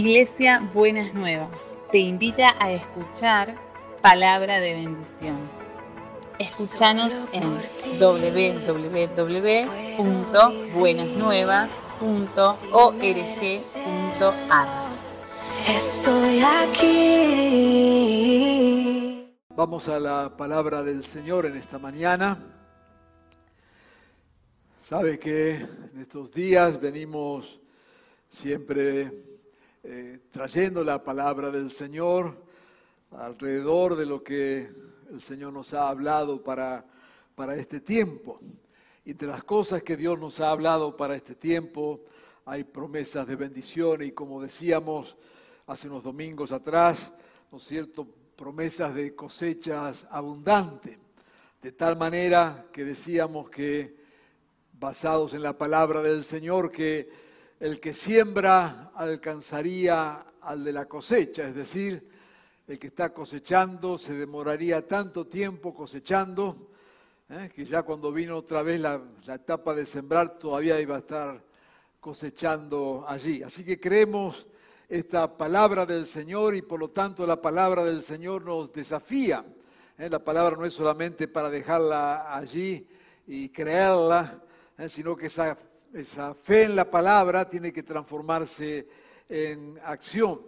Iglesia Buenas Nuevas te invita a escuchar palabra de bendición. Escúchanos en www.buenasnuevas.org.ar. Estoy aquí. Vamos a la palabra del Señor en esta mañana. Sabe que en estos días venimos siempre eh, trayendo la palabra del Señor alrededor de lo que el Señor nos ha hablado para, para este tiempo. Y de las cosas que Dios nos ha hablado para este tiempo, hay promesas de bendición y como decíamos hace unos domingos atrás, ¿no cierto?, promesas de cosechas abundantes. De tal manera que decíamos que, basados en la palabra del Señor, que el que siembra alcanzaría al de la cosecha, es decir, el que está cosechando se demoraría tanto tiempo cosechando, ¿eh? que ya cuando vino otra vez la, etapa de sembrar todavía iba a estar cosechando allí. Así que creemos esta palabra del Señor y por lo tanto la palabra del Señor nos desafía. ¿eh? La palabra no es solamente para dejarla allí y creerla, ¿eh? sino que esa esa fe en la palabra tiene que transformarse en acción.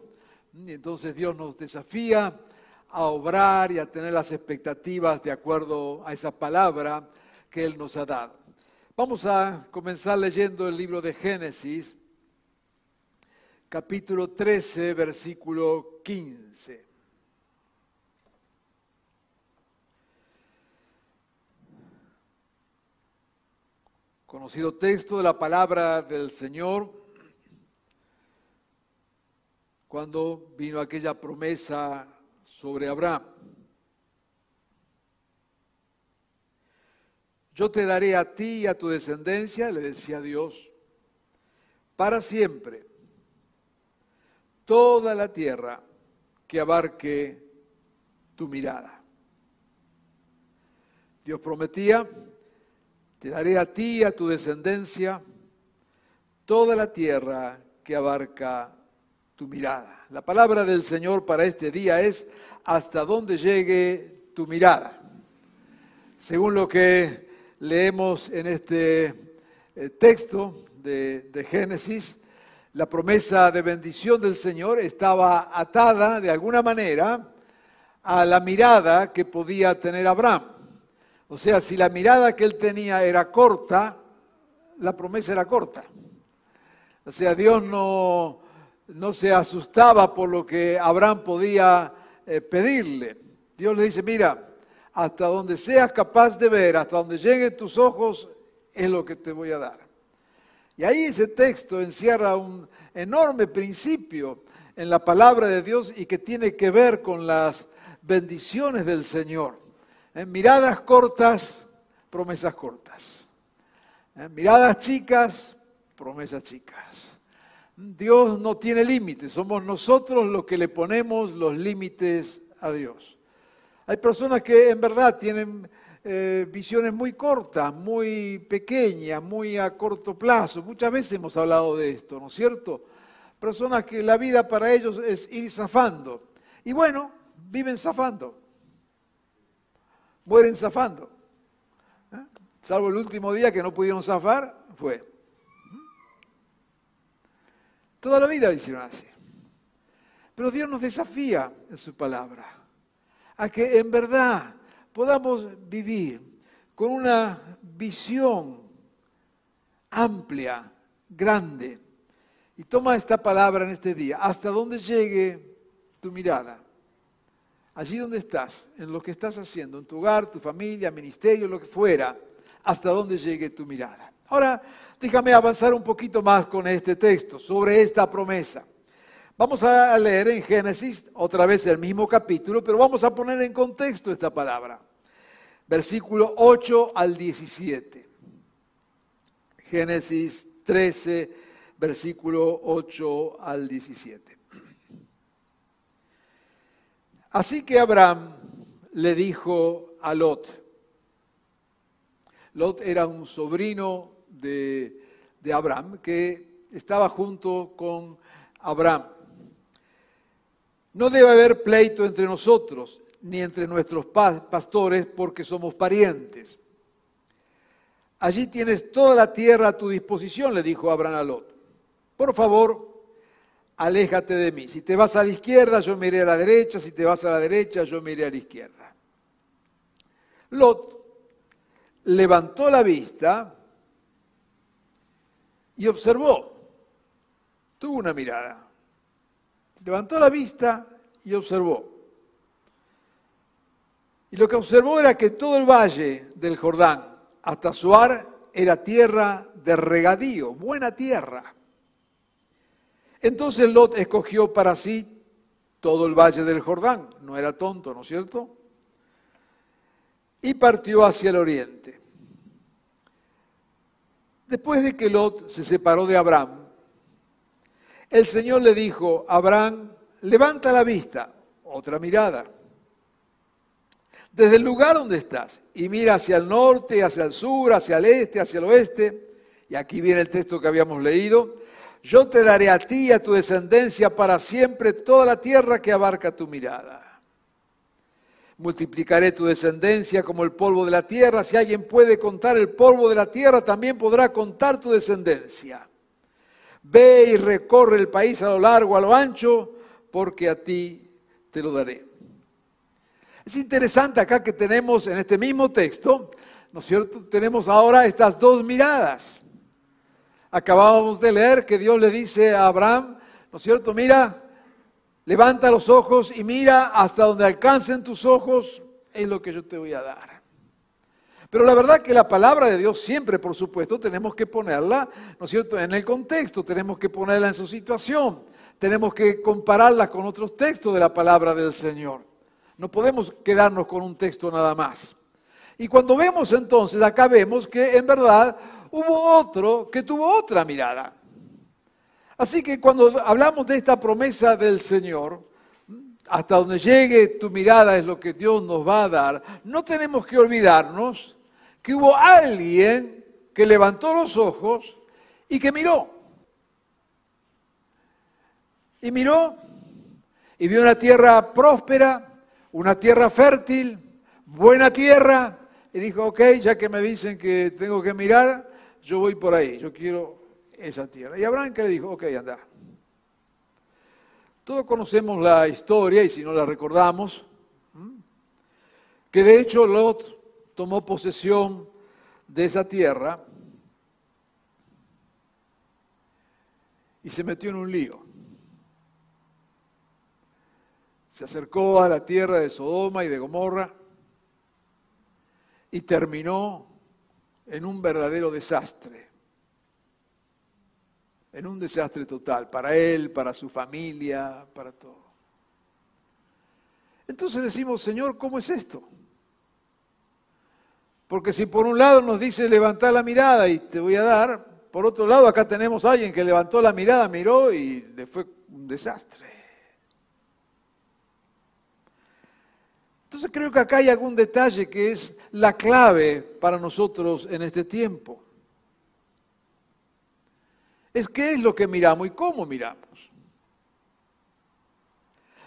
Y entonces Dios nos desafía a obrar y a tener las expectativas de acuerdo a esa palabra que Él nos ha dado. Vamos a comenzar leyendo el libro de Génesis, capítulo 13, versículo 15. Conocido texto de la palabra del Señor, cuando vino aquella promesa sobre Abraham. Yo te daré a ti y a tu descendencia, le decía Dios, para siempre, toda la tierra que abarque tu mirada. Dios prometía te daré a ti y a tu descendencia toda la tierra que abarca tu mirada. La palabra del Señor para este día es hasta donde llegue tu mirada. Según lo que leemos en este eh, texto de, de Génesis, la promesa de bendición del Señor estaba atada de alguna manera a la mirada que podía tener Abraham. O sea, si la mirada que él tenía era corta, la promesa era corta. O sea, Dios no, no se asustaba por lo que Abraham podía eh, pedirle. Dios le dice, mira, hasta donde seas capaz de ver, hasta donde lleguen tus ojos, es lo que te voy a dar. Y ahí ese texto encierra un enorme principio en la palabra de Dios y que tiene que ver con las bendiciones del Señor. ¿Eh? miradas cortas, promesas cortas. ¿Eh? miradas chicas, promesas chicas. Dios no tiene límites, somos nosotros los que le ponemos los límites a Dios. Hay personas que en verdad tienen eh, visiones muy cortas, muy pequeñas, muy a corto plazo. Muchas veces hemos hablado de esto, ¿no es cierto? Personas que la vida para ellos es ir zafando. Y bueno, viven zafando mueren zafando. ¿Eh? Salvo el último día que no pudieron zafar, fue. Toda la vida lo hicieron así. Pero Dios nos desafía en su palabra a que en verdad podamos vivir con una visión amplia, grande. Y toma esta palabra en este día, hasta donde llegue tu mirada allí donde estás, en lo que estás haciendo, en tu hogar, tu familia, ministerio, lo que fuera, hasta donde llegue tu mirada. Ahora, déjame avanzar un poquito más con este texto, sobre esta promesa. Vamos a leer en Génesis otra vez el mismo capítulo, pero vamos a poner en contexto esta palabra. Versículo 8 al 17. Génesis 13, versículo 8 al 17. Así que Abraham le dijo a Lot, Lot era un sobrino de, Abraham que estaba junto con Abraham. No debe haber pleito entre nosotros, ni entre nuestros pastores, porque somos parientes. Allí tienes toda la tierra a tu disposición, le dijo Abraham a Lot. Por favor, aléjate de mí. Si te vas a la izquierda, yo me iré a la derecha. Si te vas a la derecha, yo me iré a la izquierda. Lot levantó la vista y observó. Tuvo una mirada. Levantó la vista y observó. Y lo que observó era que todo el valle del Jordán hasta Suar era tierra de regadío, buena tierra. Entonces Lot escogió para sí todo el valle del Jordán, no era tonto, ¿no es cierto? Y partió hacia el oriente. Después de que Lot se separó de Abraham, el Señor le dijo, Abraham, levanta la vista, otra mirada, desde el lugar donde estás y mira hacia el norte, hacia el sur, hacia el este, hacia el oeste, y aquí viene el texto que habíamos leído, yo te daré a ti y a tu descendencia para siempre toda la tierra que abarca tu mirada. Multiplicaré tu descendencia como el polvo de la tierra. Si alguien puede contar el polvo de la tierra, también podrá contar tu descendencia. Ve y recorre el país a lo largo, a lo ancho, porque a ti te lo daré. Es interesante acá que tenemos en este mismo texto, ¿no es cierto? Tenemos ahora estas dos miradas. Acabábamos de leer que Dios le dice a Abraham, ¿no es cierto? Mira, levanta los ojos y mira hasta donde alcancen tus ojos, es lo que yo te voy a dar. Pero la verdad que la palabra de Dios siempre, por supuesto, tenemos que ponerla, ¿no es cierto?, en el contexto, tenemos que ponerla en su situación, tenemos que compararla con otros textos de la palabra del Señor. No podemos quedarnos con un texto nada más. Y cuando vemos entonces, acá vemos que en verdad hubo otro que tuvo otra mirada. Así que cuando hablamos de esta promesa del Señor, hasta donde llegue tu mirada es lo que Dios nos va a dar, no tenemos que olvidarnos que hubo alguien que levantó los ojos y que miró. Y miró y vio una tierra próspera, una tierra fértil, buena tierra, y dijo, ok, ya que me dicen que tengo que mirar, yo voy por ahí, yo quiero esa tierra. Y Abraham que le dijo, ok, anda. Todos conocemos la historia y si no la recordamos, que de hecho Lot tomó posesión de esa tierra y se metió en un lío. Se acercó a la tierra de Sodoma y de Gomorra y terminó en un verdadero desastre, en un desastre total, para él, para su familia, para todo. Entonces decimos, Señor, ¿cómo es esto? Porque si por un lado nos dice levantar la mirada y te voy a dar, por otro lado acá tenemos a alguien que levantó la mirada, miró y le fue un desastre. Entonces creo que acá hay algún detalle que es la clave para nosotros en este tiempo. Es qué es lo que miramos y cómo miramos.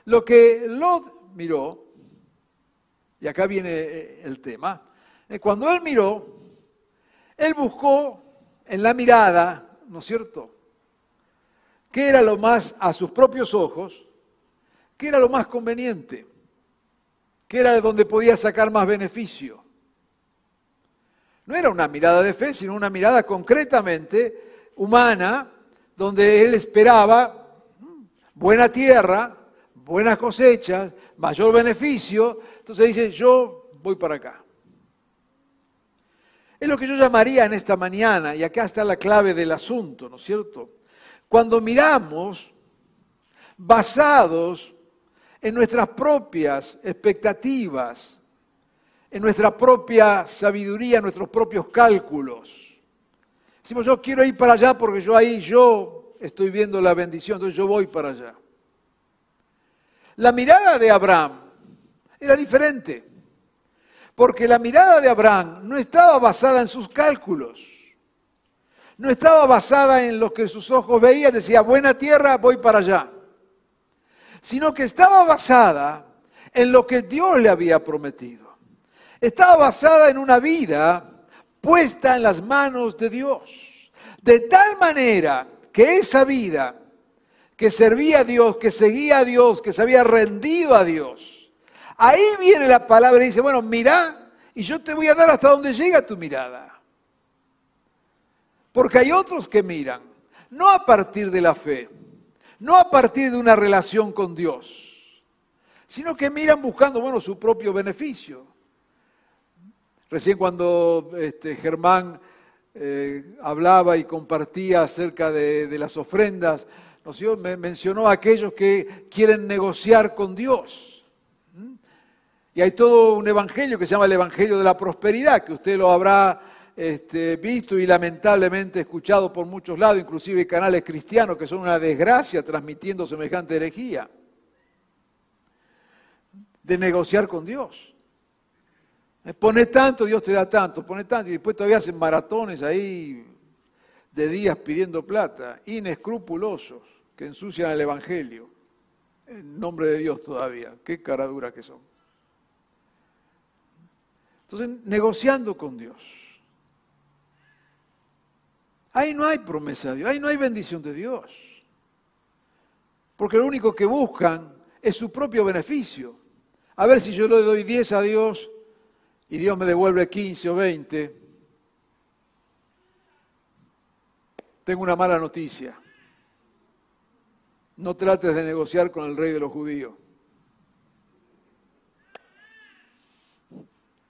Lo que Lot miró, y acá viene eh, el tema, cuando él miró, él buscó en la mirada, ¿no es cierto?, qué era lo más a sus propios ojos, qué era lo más conveniente que era de donde podía sacar más beneficio. No era una mirada de fe, sino una mirada concretamente humana, donde él esperaba mm, buena tierra, buenas cosechas, mayor beneficio. Entonces dice, yo voy para acá. Es lo que yo llamaría en esta mañana, y acá está la clave del asunto, ¿no es cierto? Cuando miramos basados en nuestras propias expectativas, en nuestra propia sabiduría, en nuestros propios cálculos. Decimos, yo quiero ir para allá porque yo ahí, yo estoy viendo la bendición, entonces yo voy para allá. La mirada de Abraham era diferente, porque la mirada de Abraham no estaba basada en sus cálculos, no estaba basada en lo que sus ojos veían, decía, buena tierra, voy para allá sino que estaba basada en lo que Dios le había prometido. Estaba basada en una vida puesta en las manos de Dios. De tal manera que esa vida que servía a Dios, que seguía a Dios, que se había rendido a Dios, ahí viene la palabra y dice, bueno, mira, y yo te voy a dar hasta donde llega tu mirada. Porque hay otros que miran, no a partir de la fe, no a partir de una relación con Dios, sino que miran buscando, bueno, su propio beneficio. Recién cuando este, Germán eh, hablaba y compartía acerca de, las ofrendas, nos me mencionó a aquellos que quieren negociar con Dios. ¿Mm? Y hay todo un evangelio que se llama el Evangelio de la Prosperidad, que usted lo habrá este, visto y lamentablemente escuchado por muchos lados, inclusive canales cristianos que son una desgracia transmitiendo semejante herejía. De negociar con Dios. Pone tanto, Dios te da tanto, pone tanto, y después todavía hacen maratones ahí de días pidiendo plata, inescrupulosos que ensucian el Evangelio. En nombre de Dios todavía. Qué cara dura que son. Entonces, negociando con Dios. Ahí no hay promesa de Dios, ahí no hay bendición de Dios. Porque lo único que buscan es su propio beneficio. A ver si yo le doy 10 a Dios y Dios me devuelve 15 o 20. Tengo una mala noticia. No trates de negociar con el rey de los judíos.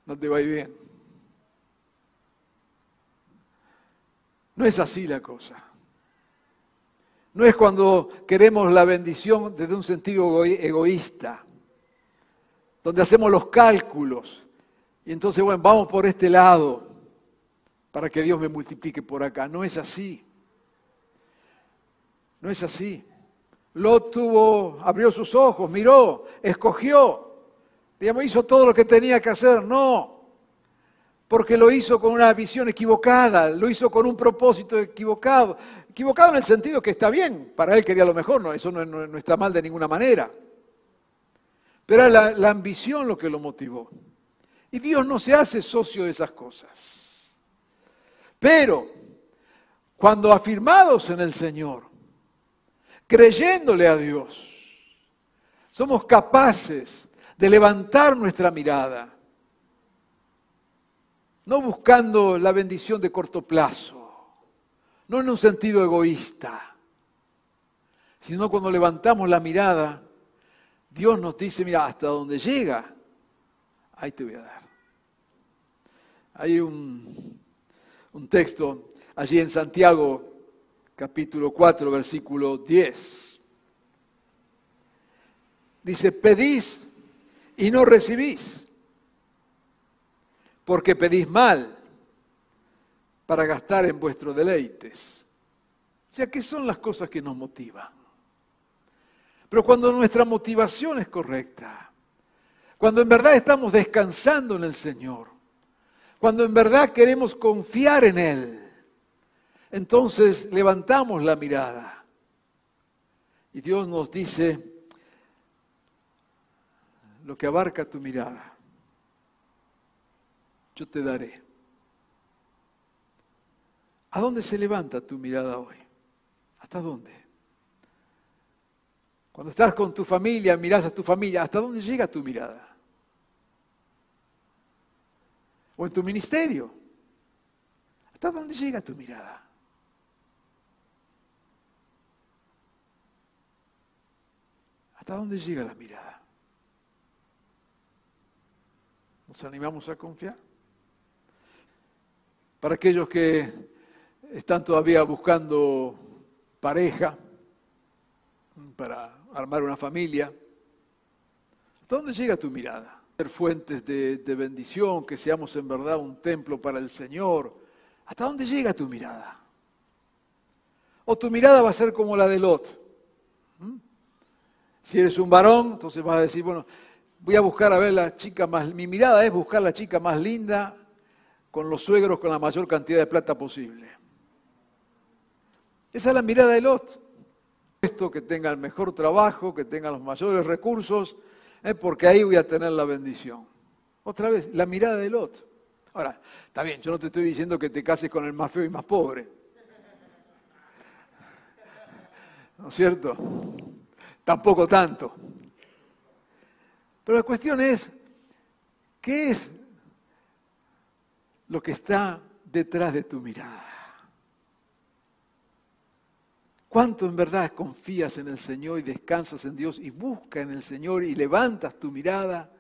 No te va a ir bien. No es así la cosa. No es cuando queremos la bendición desde un sentido egoísta, donde hacemos los cálculos y entonces, bueno, vamos por este lado para que Dios me multiplique por acá. No es así. No es así. Lot tuvo, abrió sus ojos, miró, escogió, digamos, hizo todo lo que tenía que hacer. No, porque lo hizo con una visión equivocada, lo hizo con un propósito equivocado. Equivocado en el sentido que está bien, para él quería lo mejor, no, eso no, está mal de ninguna manera. Pero era la ambición lo que lo motivó. Y Dios no se hace socio de esas cosas. Pero cuando afirmados en el Señor, creyéndole a Dios, somos capaces de levantar nuestra mirada, no buscando la bendición de corto plazo, no en un sentido egoísta, sino cuando levantamos la mirada, Dios nos dice, mira, hasta donde llega, ahí te voy a dar. Hay un, un texto allí en Santiago capítulo 4, versículo 10. Dice, pedís y no recibís, porque pedís mal para gastar en vuestros deleites. O sea, ¿qué son las cosas que nos motivan? Pero cuando nuestra motivación es correcta, cuando en verdad estamos descansando en el Señor, cuando en verdad queremos confiar en Él, entonces levantamos la mirada y Dios nos dice lo que abarca tu mirada. Yo te daré. ¿A dónde se levanta tu mirada hoy? ¿Hasta dónde? Cuando estás con tu familia, miras a tu familia, ¿hasta dónde llega tu mirada? ¿O en tu ministerio? ¿Hasta dónde llega tu mirada? ¿Hasta dónde llega la mirada? ¿Nos animamos a confiar? Para aquellos que están todavía buscando pareja, para armar una familia, ¿hasta dónde llega tu mirada? Ser fuentes de, bendición, que seamos en verdad un templo para el Señor. ¿Hasta dónde llega tu mirada? O tu mirada va a ser como la de Lot si eres un varón, entonces vas a decir, bueno, voy a buscar a ver la chica más, mi mirada es buscar la chica más linda con los suegros con la mayor cantidad de plata posible. Esa es la mirada de Lot. que tenga el mejor trabajo, que tenga los mayores recursos, eh, porque ahí voy a tener la bendición. Otra vez, la mirada del otro. Ahora, está bien, yo no te estoy diciendo que te cases con el más feo y más pobre. ¿No es cierto? Tampoco tanto. Pero la cuestión es, ¿qué es lo que está detrás de tu mirada? ¿Cuánto en verdad confías en el Señor y descansas en Dios y buscas en el Señor y levantas tu mirada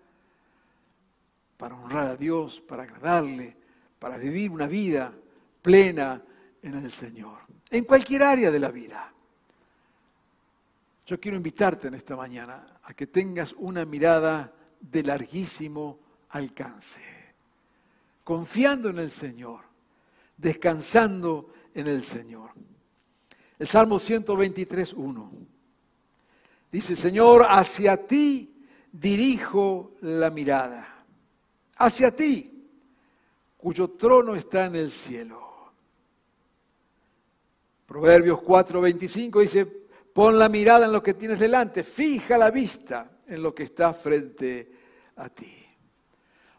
para honrar a Dios, para agradarle, para vivir una vida plena en el Señor? En cualquier área de la vida. Yo quiero invitarte en esta mañana a que tengas una mirada de larguísimo alcance, confiando en el Señor, descansando en el Señor. El Salmo 123, 1. Dice, Señor, hacia ti dirijo la mirada. Hacia ti, cuyo trono está en el cielo. Proverbios 4, 25 dice, pon la mirada en lo que tienes delante, fija la vista en lo que está frente a ti.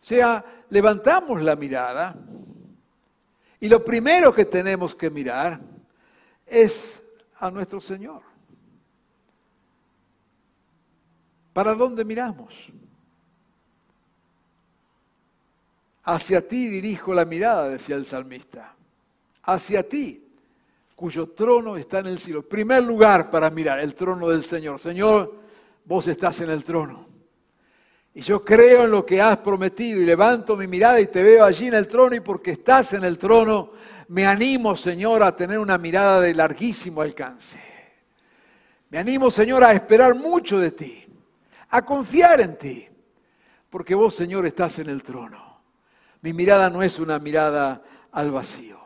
Sea, levantamos la mirada y lo primero que tenemos que mirar es a nuestro Señor. ¿Para dónde miramos? Hacia ti dirijo la mirada, decía el salmista. Hacia ti, cuyo trono está en el cielo. Primer lugar para mirar, el trono del Señor. Señor, vos estás en el trono. Y yo creo en lo que has prometido y levanto mi mirada y te veo allí en el trono y porque estás en el trono, me animo, Señor, a tener una mirada de larguísimo alcance. Me animo, Señor, a esperar mucho de ti, a confiar en ti, porque vos, Señor, estás en el trono. Mi mirada no es una mirada al vacío.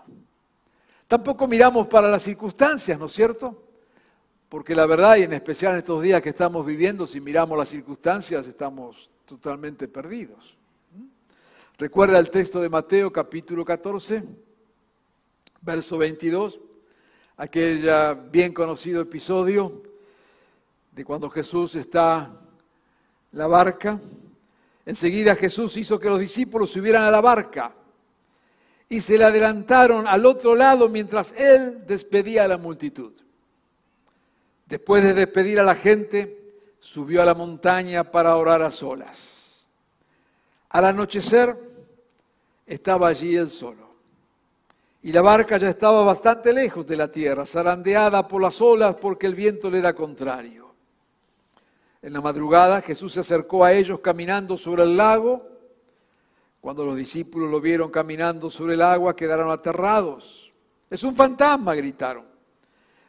Tampoco miramos para las circunstancias, ¿no es cierto? Porque la verdad, y en especial en estos días que estamos viviendo, si miramos las circunstancias, estamos totalmente perdidos. Recuerda el texto de Mateo capítulo 14 verso 22, aquel bien conocido episodio de cuando Jesús está en la barca. Enseguida Jesús hizo que los discípulos subieran a la barca y se le adelantaron al otro lado mientras él despedía a la multitud. Después de despedir a la gente, subió a la montaña para orar a solas. Al anochecer estaba allí él solo. Y la barca ya estaba bastante lejos de la tierra, zarandeada por las olas porque el viento le era contrario. En la madrugada Jesús se acercó a ellos caminando sobre el lago. Cuando los discípulos lo vieron caminando sobre el agua, quedaron aterrados. Es un fantasma, gritaron.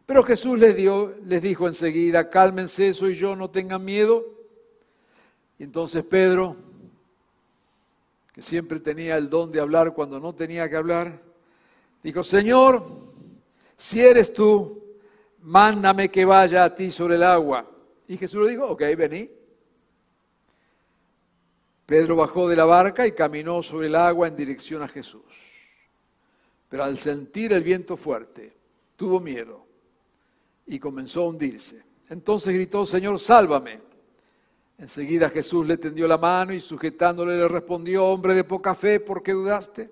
Pero Jesús les, dio, les dijo enseguida, cálmense, soy yo, no tengan miedo. Y entonces Pedro, que siempre tenía el don de hablar cuando no tenía que hablar, Dijo, Señor, si eres tú, mándame que vaya a ti sobre el agua. Y Jesús le dijo, ok, vení. Pedro bajó de la barca y caminó sobre el agua en dirección a Jesús. Pero al sentir el viento fuerte, tuvo miedo y comenzó a hundirse. Entonces gritó, Señor, sálvame. Enseguida Jesús le tendió la mano y sujetándole le respondió, hombre de poca fe, ¿por qué dudaste?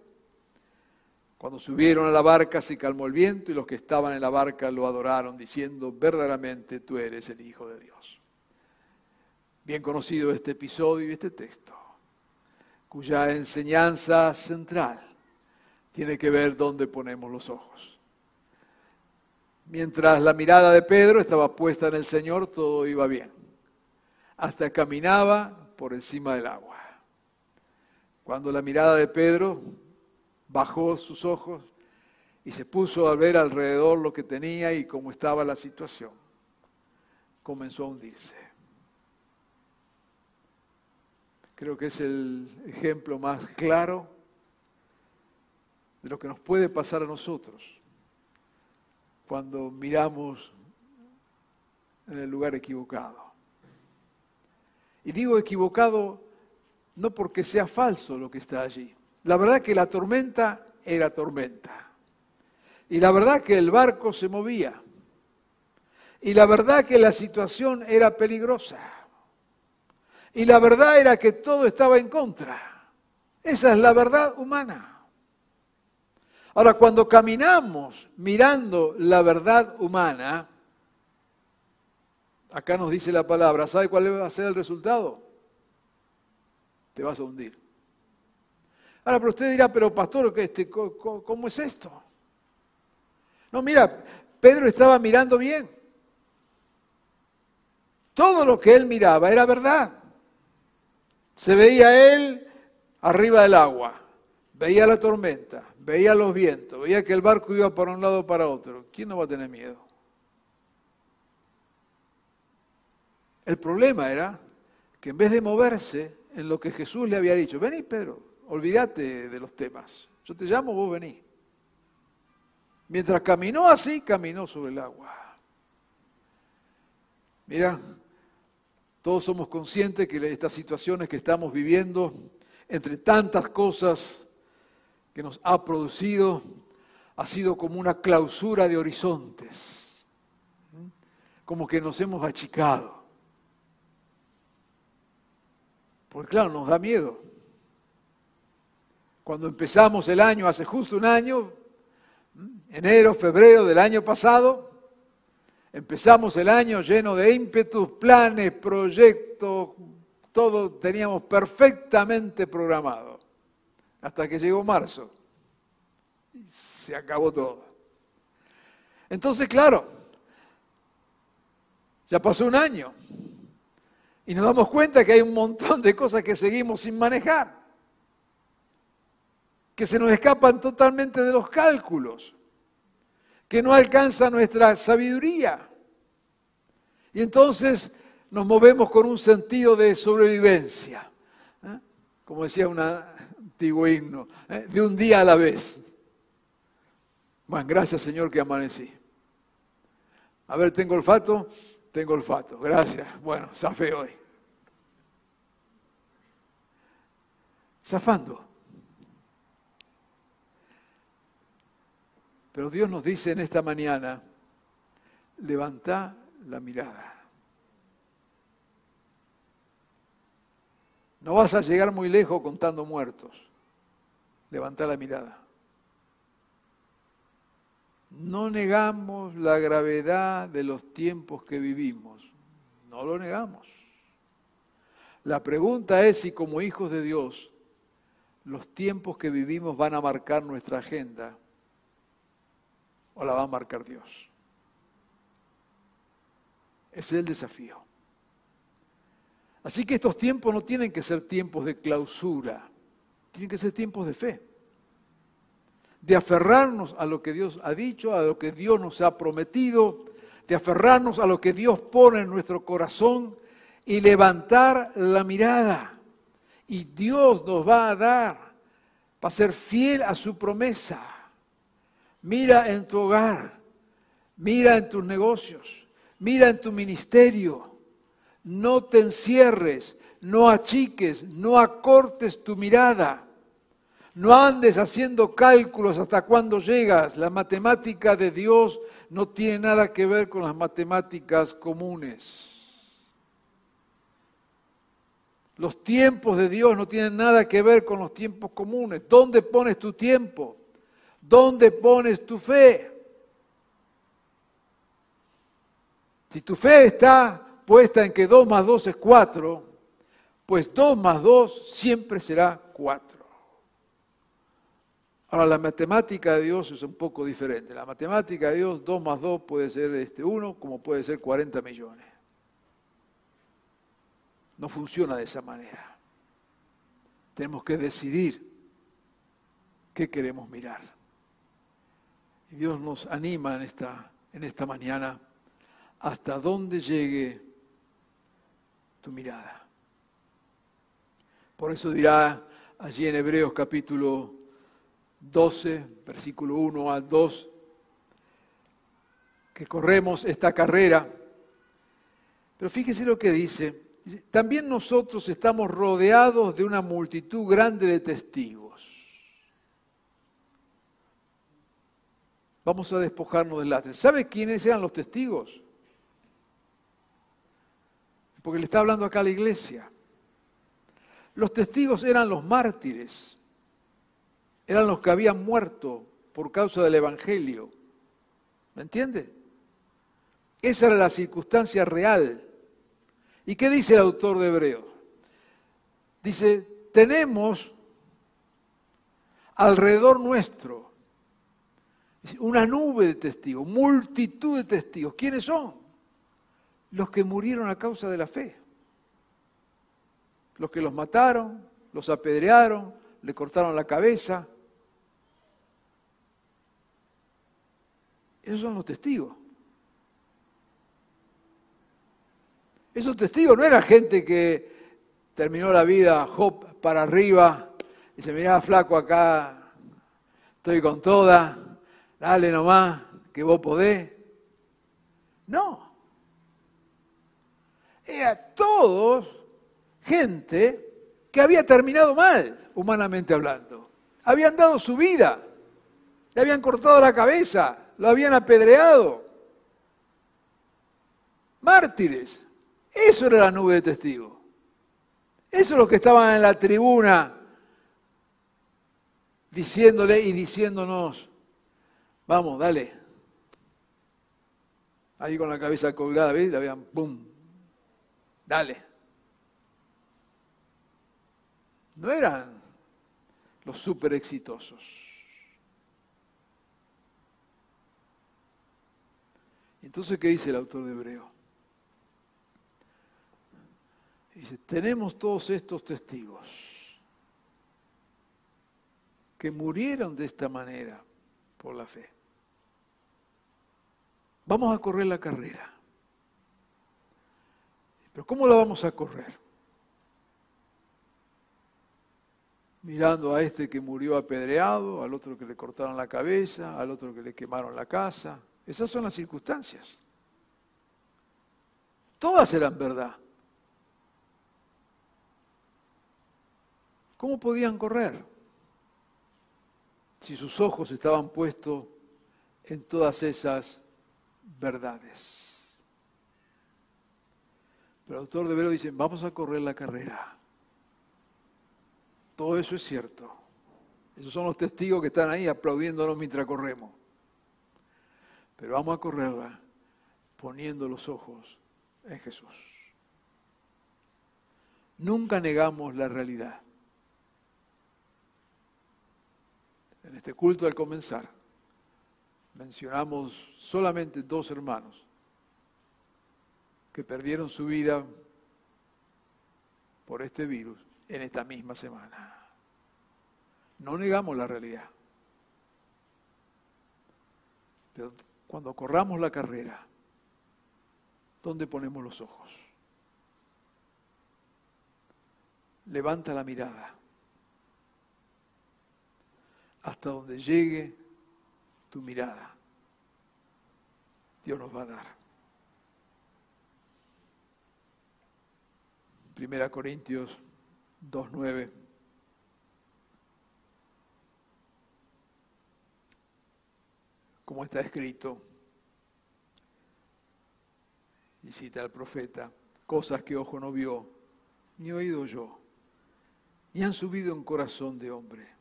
Cuando subieron a la barca se calmó el viento y los que estaban en la barca lo adoraron diciendo, verdaderamente tú eres el Hijo de Dios. Bien conocido este episodio y este texto, cuya enseñanza central tiene que ver dónde ponemos los ojos. Mientras la mirada de Pedro estaba puesta en el Señor, todo iba bien. Hasta caminaba por encima del agua. Cuando la mirada de Pedro bajó sus ojos y se puso a ver alrededor lo que tenía y cómo estaba la situación. Comenzó a hundirse. Creo que es el ejemplo más claro de lo que nos puede pasar a nosotros cuando miramos en el lugar equivocado. Y digo equivocado no porque sea falso lo que está allí, la verdad que la tormenta era tormenta. Y la verdad que el barco se movía. Y la verdad que la situación era peligrosa. Y la verdad era que todo estaba en contra. Esa es la verdad humana. Ahora, cuando caminamos mirando la verdad humana, acá nos dice la palabra, ¿sabe cuál va a ser el resultado? Te vas a hundir. Ahora, pero usted dirá, pero pastor, este, ¿cómo es esto? No, mira, Pedro estaba mirando bien. Todo lo que él miraba era verdad. Se veía él arriba del agua, veía la tormenta, veía los vientos, veía que el barco iba para un lado para otro. ¿Quién no va a tener miedo? El problema era que en vez de moverse en lo que Jesús le había dicho, vení Pedro, olvídate de los temas, yo te llamo, vos vení. Mientras caminó así, caminó sobre el agua. Mira, todos somos conscientes que estas situaciones que estamos viviendo, entre tantas cosas que nos ha producido, ha sido como una clausura de horizontes, como que nos hemos achicado. Porque claro, nos da miedo. Cuando empezamos el año, hace justo un año, enero, febrero del año pasado, Empezamos el año lleno de ímpetus, planes, proyectos, todo teníamos perfectamente programado. Hasta que llegó marzo. Y se acabó todo. Entonces, claro, ya pasó un año. Y nos damos cuenta que hay un montón de cosas que seguimos sin manejar. Que se nos escapan totalmente de los cálculos que no alcanza nuestra sabiduría. Y entonces nos movemos con un sentido de sobrevivencia, ¿eh? como decía un himno, ¿eh? de un día a la vez. Bueno, gracias Señor que amanecí. A ver, ¿tengo olfato? Tengo olfato, gracias. Bueno, zafé hoy. Zafando. Pero Dios nos dice en esta mañana, levanta la mirada. No vas a llegar muy lejos contando muertos. Levanta la mirada. No negamos la gravedad de los tiempos que vivimos. No lo negamos. La pregunta es si como hijos de Dios los tiempos que vivimos van a marcar nuestra agenda o la va a marcar Dios. Ese es el desafío. Así que estos tiempos no tienen que ser tiempos de clausura, tienen que ser tiempos de fe, de aferrarnos a lo que Dios ha dicho, a lo que Dios nos ha prometido, de aferrarnos a lo que Dios pone en nuestro corazón y levantar la mirada. Y Dios nos va a dar para ser fiel a su promesa. Mira en tu hogar, mira en tus negocios, mira en tu ministerio. No te encierres, no achiques, no acortes tu mirada. No andes haciendo cálculos hasta cuándo llegas. La matemática de Dios no tiene nada que ver con las matemáticas comunes. Los tiempos de Dios no tienen nada que ver con los tiempos comunes. ¿Dónde pones tu tiempo? ¿Dónde pones tu fe? Si tu fe está puesta en que 2 más 2 es 4, pues 2 más 2 siempre será 4. Ahora, la matemática de Dios es un poco diferente. La matemática de Dios, 2 más 2 puede ser este 1, como puede ser 40 millones. No funciona de esa manera. Tenemos que decidir qué queremos mirar. Y Dios nos anima en esta, en esta mañana hasta dónde llegue tu mirada. Por eso dirá allí en Hebreos capítulo 12, versículo 1 al 2, que corremos esta carrera. Pero fíjese lo que dice. También nosotros estamos rodeados de una multitud grande de testigos. Vamos a despojarnos del lastre. ¿Sabe quiénes eran los testigos? porque le está hablando acá a la iglesia. Los testigos eran los mártires, eran los que habían muerto por causa del Evangelio. ¿Me entiende? Esa era la circunstancia real. ¿Y qué dice el autor de Hebreos? Dice, tenemos alrededor nuestro una nube de testigos, multitud de testigos. ¿Quiénes son? Los que murieron a causa de la fe. Los que los mataron, los apedrearon, le cortaron la cabeza. Esos son los testigos. Esos testigos no eran gente que terminó la vida hop para arriba y se miraba flaco acá, estoy con toda, dale nomás, que vos podés. No. Era todos gente que había terminado mal, humanamente hablando. Habían dado su vida, le habían cortado la cabeza, lo habían apedreado. Mártires. Eso era la nube de testigos. Eso es lo que estaban en la tribuna diciéndole y diciéndonos, vamos, dale. Ahí con la cabeza colgada, ¿ves? La vean, ¡pum! Dale. No eran los súper exitosos. Entonces, ¿qué dice el autor de Hebreo? Dice, tenemos todos estos testigos que murieron de esta manera por la fe. Vamos a correr la carrera. Pero ¿cómo la vamos a correr? Mirando a este que murió apedreado, al otro que le cortaron la cabeza, al otro que le quemaron la casa. Esas son las circunstancias. Todas eran verdad. ¿Cómo podían correr? Si sus ojos estaban puestos en todas esas verdades. Pero el autor de Vero dice, vamos a correr la carrera. Todo eso es cierto. Esos son los testigos que están ahí aplaudiéndonos mientras corremos. Pero vamos a correrla poniendo los ojos en Jesús. Nunca negamos la realidad. En este culto al comenzar, mencionamos solamente dos hermanos que perdieron su vida por este virus en esta misma semana. No negamos la realidad. Pero cuando corramos la carrera, ¿dónde ponemos los ojos? Levanta la mirada hasta donde llegue tu mirada. Dios nos va a dar. Primera Corintios 2.9. Como está escrito, y cita al profeta, cosas que ojo no vio, ni oído yo, ni han subido en corazón de hombre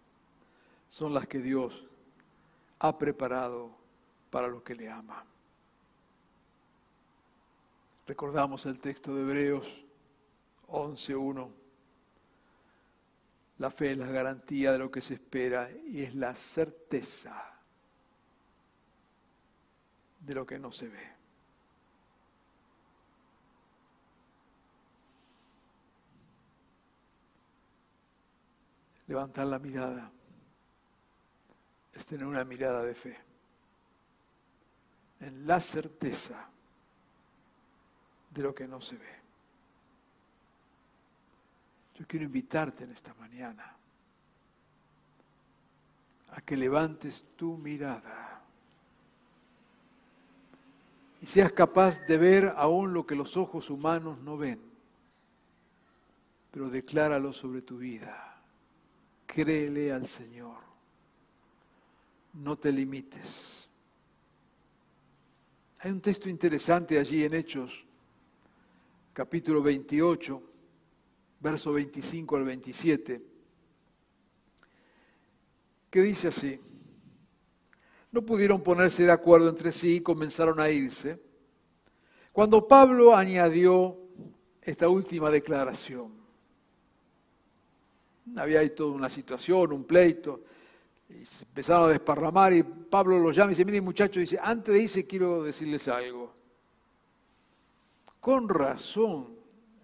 son las que Dios ha preparado para los que le aman. Recordamos el texto de Hebreos 11.1. La fe es la garantía de lo que se espera y es la certeza de lo que no se ve. Levantar la mirada es tener una mirada de fe, en la certeza de lo que no se ve. Yo quiero invitarte en esta mañana a que levantes tu mirada y seas capaz de ver aún lo que los ojos humanos no ven, pero decláralo sobre tu vida. Créele al Señor no te limites. Hay un texto interesante allí en Hechos, capítulo 28, verso 25 al 27, que dice así, no pudieron ponerse de acuerdo entre sí y comenzaron a irse, cuando Pablo añadió esta última declaración. Había ahí toda una situación, un pleito, y empezaron a desparramar y Pablo los llama y dice, miren muchachos, dice, antes de irse quiero decirles algo. Con razón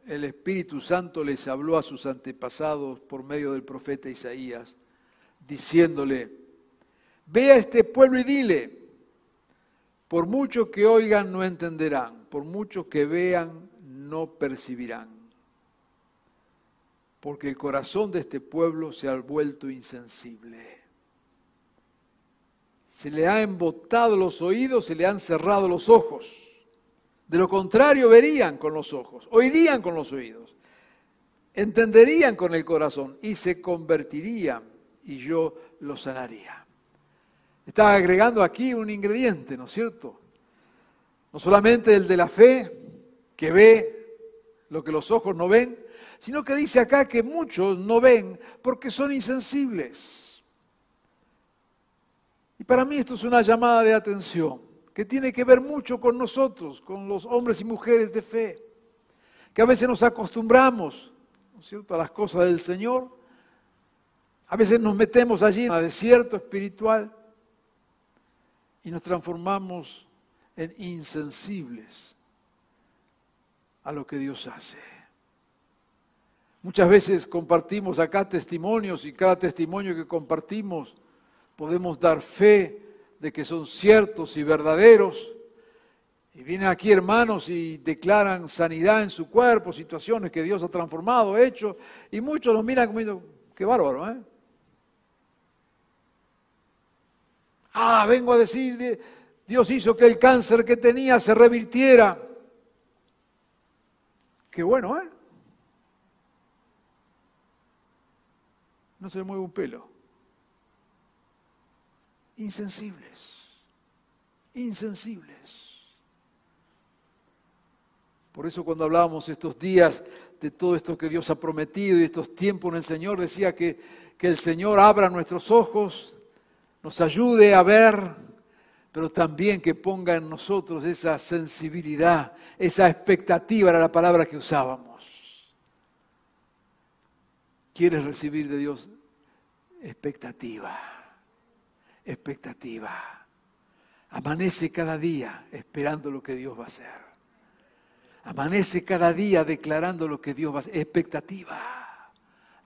el Espíritu Santo les habló a sus antepasados por medio del profeta Isaías, diciéndole, ve a este pueblo y dile, por mucho que oigan no entenderán, por mucho que vean no percibirán, porque el corazón de este pueblo se ha vuelto insensible. Se le ha embotado los oídos, se le han cerrado los ojos. De lo contrario, verían con los ojos, oirían con los oídos, entenderían con el corazón y se convertirían y yo los sanaría. Está agregando aquí un ingrediente, ¿no es cierto? No solamente el de la fe, que ve lo que los ojos no ven, sino que dice acá que muchos no ven porque son insensibles. Y para mí esto es una llamada de atención que tiene que ver mucho con nosotros, con los hombres y mujeres de fe, que a veces nos acostumbramos, ¿no es cierto?, a las cosas del Señor, a veces nos metemos allí en el desierto espiritual y nos transformamos en insensibles a lo que Dios hace. Muchas veces compartimos acá testimonios y cada testimonio que compartimos podemos dar fe de que son ciertos y verdaderos. Y vienen aquí hermanos y declaran sanidad en su cuerpo, situaciones que Dios ha transformado, hecho, y muchos los miran como diciendo, qué bárbaro, ¿eh? Ah, vengo a decir, Dios hizo que el cáncer que tenía se revirtiera. Qué bueno, ¿eh? No se mueve un pelo insensibles, insensibles. Por eso cuando hablábamos estos días de todo esto que Dios ha prometido y estos tiempos en el Señor, decía que, que el Señor abra nuestros ojos, nos ayude a ver, pero también que ponga en nosotros esa sensibilidad, esa expectativa, era la palabra que usábamos. ¿Quieres recibir de Dios expectativa? Expectativa. Amanece cada día esperando lo que Dios va a hacer. Amanece cada día declarando lo que Dios va a hacer. Expectativa.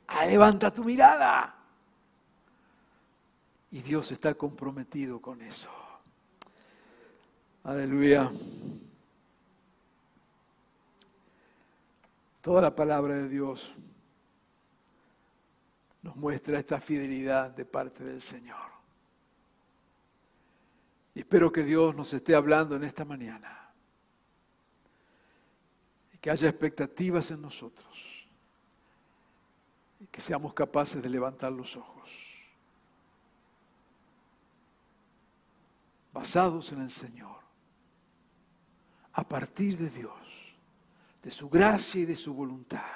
Ah, levanta tu mirada. Y Dios está comprometido con eso. Aleluya. Toda la palabra de Dios nos muestra esta fidelidad de parte del Señor. Y espero que Dios nos esté hablando en esta mañana. Y que haya expectativas en nosotros. Y que seamos capaces de levantar los ojos. Basados en el Señor. A partir de Dios. De su gracia y de su voluntad.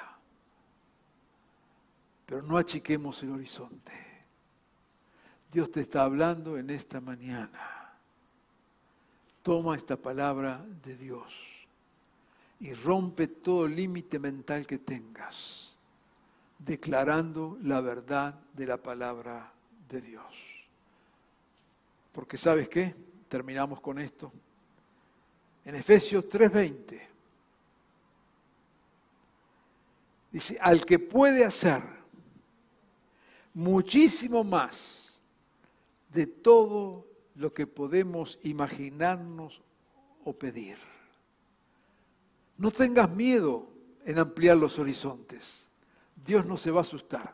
Pero no achiquemos el horizonte. Dios te está hablando en esta mañana. Toma esta palabra de Dios y rompe todo límite mental que tengas, declarando la verdad de la palabra de Dios. Porque sabes qué? Terminamos con esto. En Efesios 3:20 dice, al que puede hacer muchísimo más de todo lo que podemos imaginarnos o pedir. No tengas miedo en ampliar los horizontes. Dios no se va a asustar.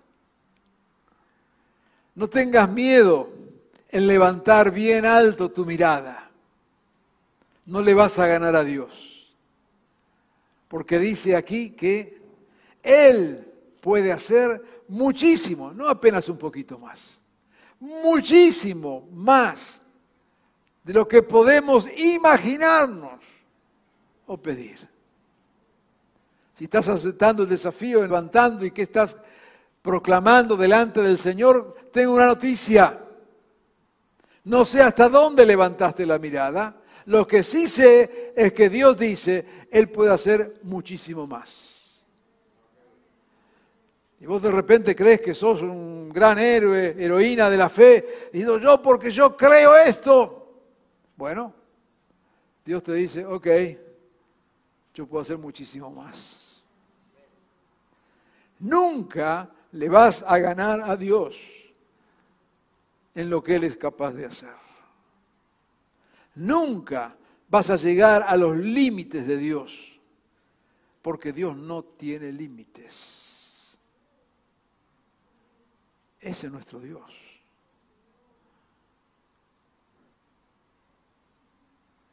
No tengas miedo en levantar bien alto tu mirada. No le vas a ganar a Dios. Porque dice aquí que Él puede hacer muchísimo, no apenas un poquito más, muchísimo más de lo que podemos imaginarnos o pedir. si estás aceptando el desafío, levantando y que estás proclamando delante del Señor, tengo una noticia. No sé hasta dónde levantaste la mirada. Lo que sí sé es que Dios dice, Él puede hacer muchísimo más. Y vos de repente crees que sos un gran héroe, heroína de la fe, y digo yo porque yo creo esto. Bueno, Dios te dice, ok, yo puedo hacer muchísimo más. Nunca le vas a ganar a Dios en lo que Él es capaz de hacer. Nunca vas a llegar a los límites de Dios, porque Dios no tiene límites. Ese es nuestro Dios.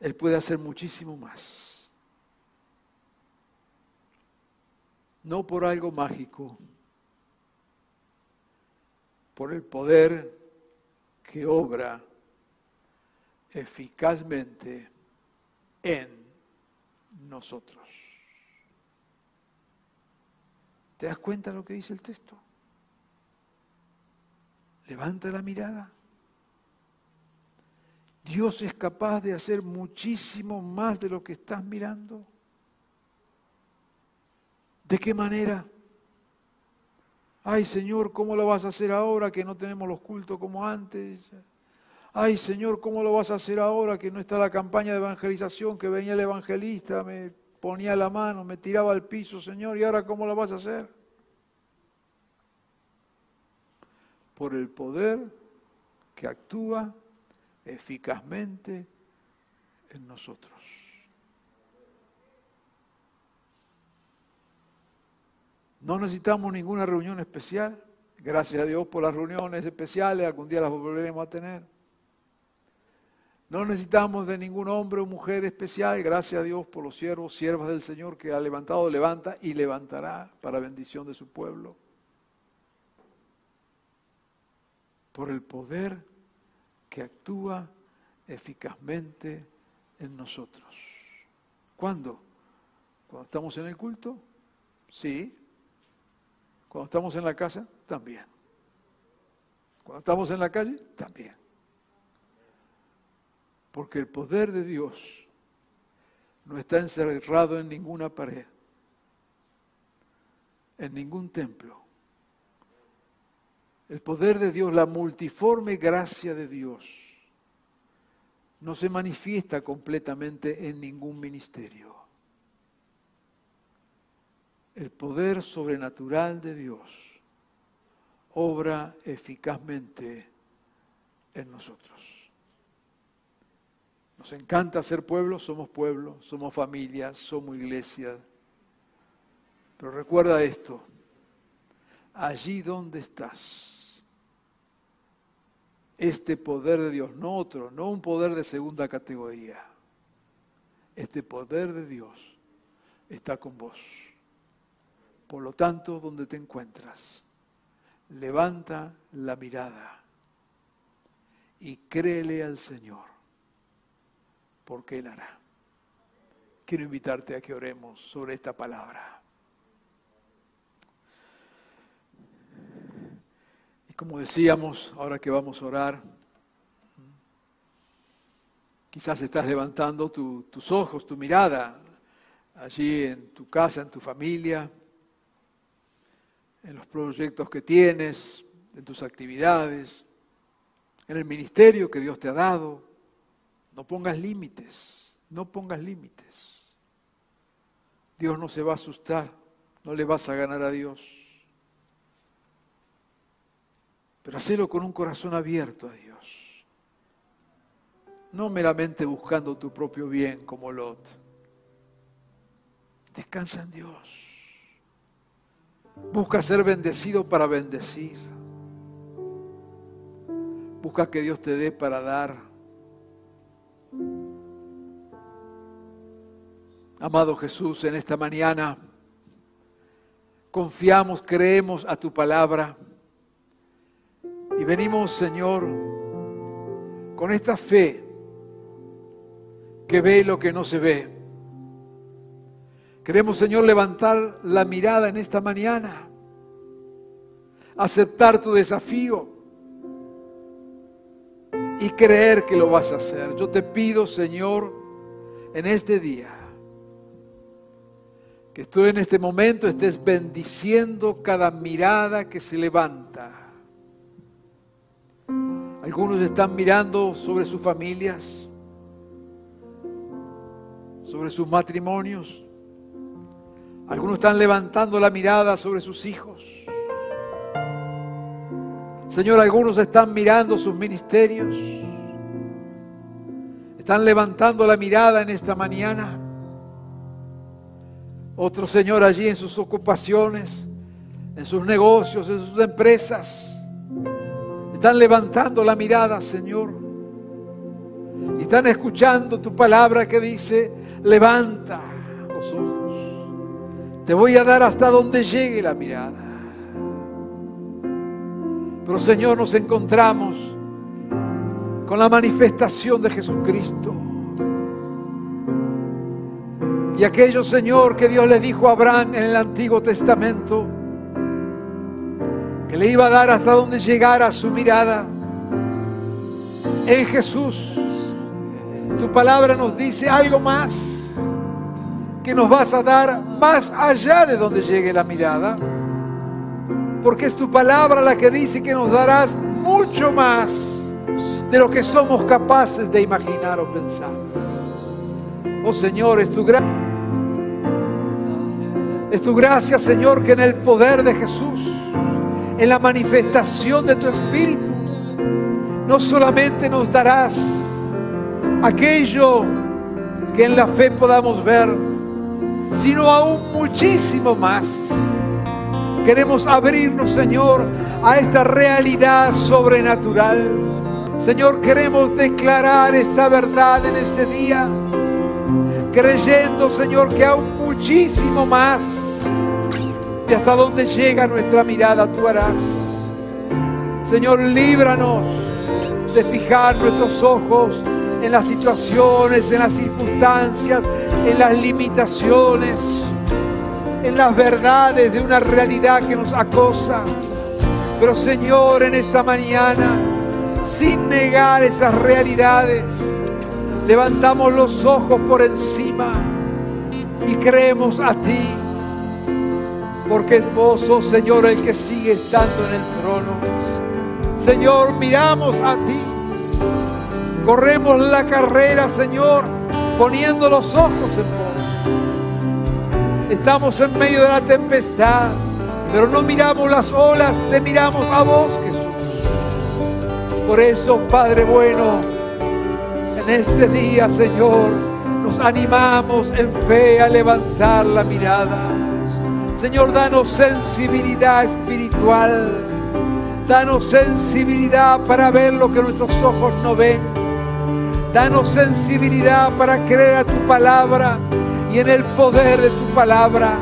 Él puede hacer muchísimo más. No por algo mágico, por el poder que obra eficazmente en nosotros. ¿Te das cuenta de lo que dice el texto? Levanta la mirada. Dios es capaz de hacer muchísimo más de lo que estás mirando. ¿De qué manera? Ay Señor, ¿cómo lo vas a hacer ahora que no tenemos los cultos como antes? Ay Señor, ¿cómo lo vas a hacer ahora que no está la campaña de evangelización, que venía el evangelista, me ponía la mano, me tiraba al piso, Señor, ¿y ahora cómo lo vas a hacer? Por el poder que actúa eficazmente en nosotros. No necesitamos ninguna reunión especial. Gracias a Dios por las reuniones especiales, algún día las volveremos a tener. No necesitamos de ningún hombre o mujer especial, gracias a Dios por los siervos, siervas del Señor que ha levantado, levanta y levantará para bendición de su pueblo. Por el poder que actúa eficazmente en nosotros. ¿Cuándo? ¿Cuando estamos en el culto? Sí, cuando estamos en la casa, también. Cuando estamos en la calle, también. Porque el poder de Dios no está encerrado en ninguna pared, en ningún templo. El poder de Dios, la multiforme gracia de Dios, no se manifiesta completamente en ningún ministerio el poder sobrenatural de Dios obra eficazmente en nosotros. Nos encanta ser pueblo, somos pueblo, somos familia, somos iglesia. Pero recuerda esto, allí donde estás, este poder de Dios, no otro, no un poder de segunda categoría, este poder de Dios está con vos. Por lo tanto, donde te encuentras, levanta la mirada y créele al Señor, porque Él hará. Quiero invitarte a que oremos sobre esta palabra. Como decíamos, ahora que vamos a orar, quizás estás levantando tus ojos, tu mirada allí en tu casa, en tu familia en los proyectos que tienes, en tus actividades, en el ministerio que Dios te ha dado. No pongas límites, no pongas límites. Dios no se va a asustar, no le vas a ganar a Dios. Pero hacelo con un corazón abierto a Dios. No meramente buscando tu propio bien como Lot. Descansa en Dios. Busca ser bendecido para bendecir. Busca que Dios te dé para dar. Amado Jesús, en esta mañana confiamos, creemos a tu palabra y venimos, Señor, con esta fe que ve lo que no se ve Queremos, Señor, levantar la mirada en esta mañana, aceptar tu desafío y creer que lo vas a hacer. Yo te pido, Señor, en este día, que tú en este momento estés bendiciendo cada mirada que se levanta. Algunos están mirando sobre sus familias, sobre sus matrimonios. Algunos están levantando la mirada sobre sus hijos. Señor, algunos están mirando sus ministerios. Están levantando la mirada en esta mañana. Otro Señor allí en sus ocupaciones, en sus negocios, en sus empresas. Están levantando la mirada, Señor. Y están escuchando tu palabra que dice, levanta los ojos. Te voy a dar hasta donde llegue la mirada. Pero Señor, nos encontramos con la manifestación de Jesucristo. Y aquello, Señor, que Dios le dijo a Abraham en el Antiguo Testamento, que le iba a dar hasta donde llegara su mirada, en Jesús, tu palabra nos dice algo más que nos vas a dar más allá de donde llegue la mirada. Porque es tu palabra la que dice que nos darás mucho más de lo que somos capaces de imaginar o pensar. Oh Señor, es tu gracia. Es tu gracia, Señor, que en el poder de Jesús, en la manifestación de tu Espíritu, no solamente nos darás aquello que en la fe podamos ver, sino aún muchísimo más. Queremos abrirnos, Señor, a esta realidad sobrenatural. Señor, queremos declarar esta verdad en este día, creyendo, Señor, que aún muchísimo más de hasta donde llega nuestra mirada tú harás. Señor, líbranos de fijar nuestros ojos en las situaciones, en las circunstancias, en las limitaciones, en las verdades de una realidad que nos acosa. Pero Señor, en esta mañana, sin negar esas realidades, levantamos los ojos por encima y creemos a ti. Porque sos, Señor, el que sigue estando en el trono. Señor, miramos a ti. Corremos la carrera, Señor, poniendo los ojos en vos. Estamos en medio de la tempestad, pero no miramos las olas, te miramos a vos, Jesús. Por eso, Padre bueno, en este día, Señor, nos animamos en fe a levantar la mirada. Señor, danos sensibilidad espiritual. Danos sensibilidad para ver lo que nuestros ojos no ven. Danos sensibilidad para creer a tu palabra y en el poder de tu palabra.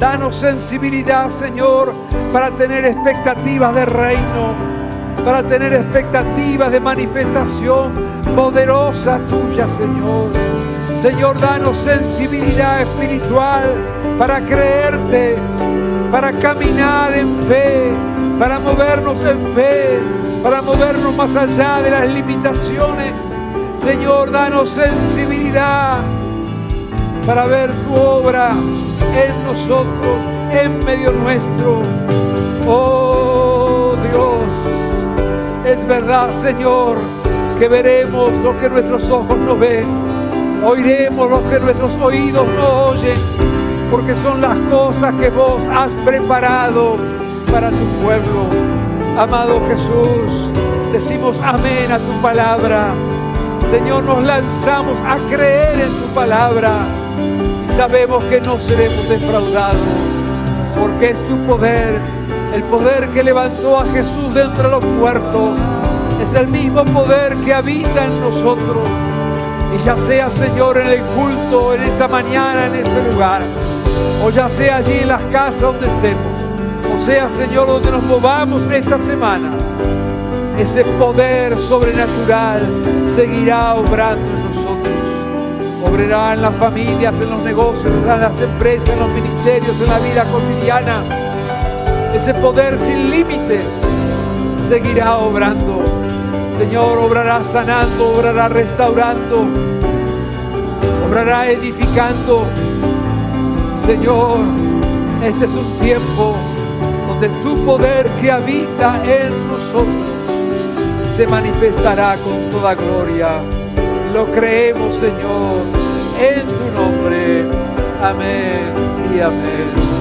Danos sensibilidad, Señor, para tener expectativas de reino, para tener expectativas de manifestación poderosa tuya, Señor. Señor, danos sensibilidad espiritual para creerte, para caminar en fe, para movernos en fe, para movernos más allá de las limitaciones. Señor, danos sensibilidad para ver tu obra en nosotros, en medio nuestro. Oh Dios, es verdad, Señor, que veremos lo que nuestros ojos no ven, oiremos lo que nuestros oídos no oyen, porque son las cosas que vos has preparado para tu pueblo. Amado Jesús, decimos amén a tu palabra. Señor, nos lanzamos a creer en tu palabra y sabemos que no seremos defraudados, porque es tu poder, el poder que levantó a Jesús de entre los muertos, es el mismo poder que habita en nosotros. Y ya sea, Señor, en el culto, en esta mañana, en este lugar, o ya sea allí en las casas donde estemos, o sea, Señor, donde nos movamos esta semana, ese poder sobrenatural seguirá obrando en nosotros. Obrará en las familias, en los negocios, en las empresas, en los ministerios, en la vida cotidiana. Ese poder sin límites seguirá obrando. Señor, obrará sanando, obrará restaurando, obrará edificando. Señor, este es un tiempo donde tu poder que habita en nosotros se manifestará con toda gloria. Lo creemos, Señor, en tu nombre. Amén y amén.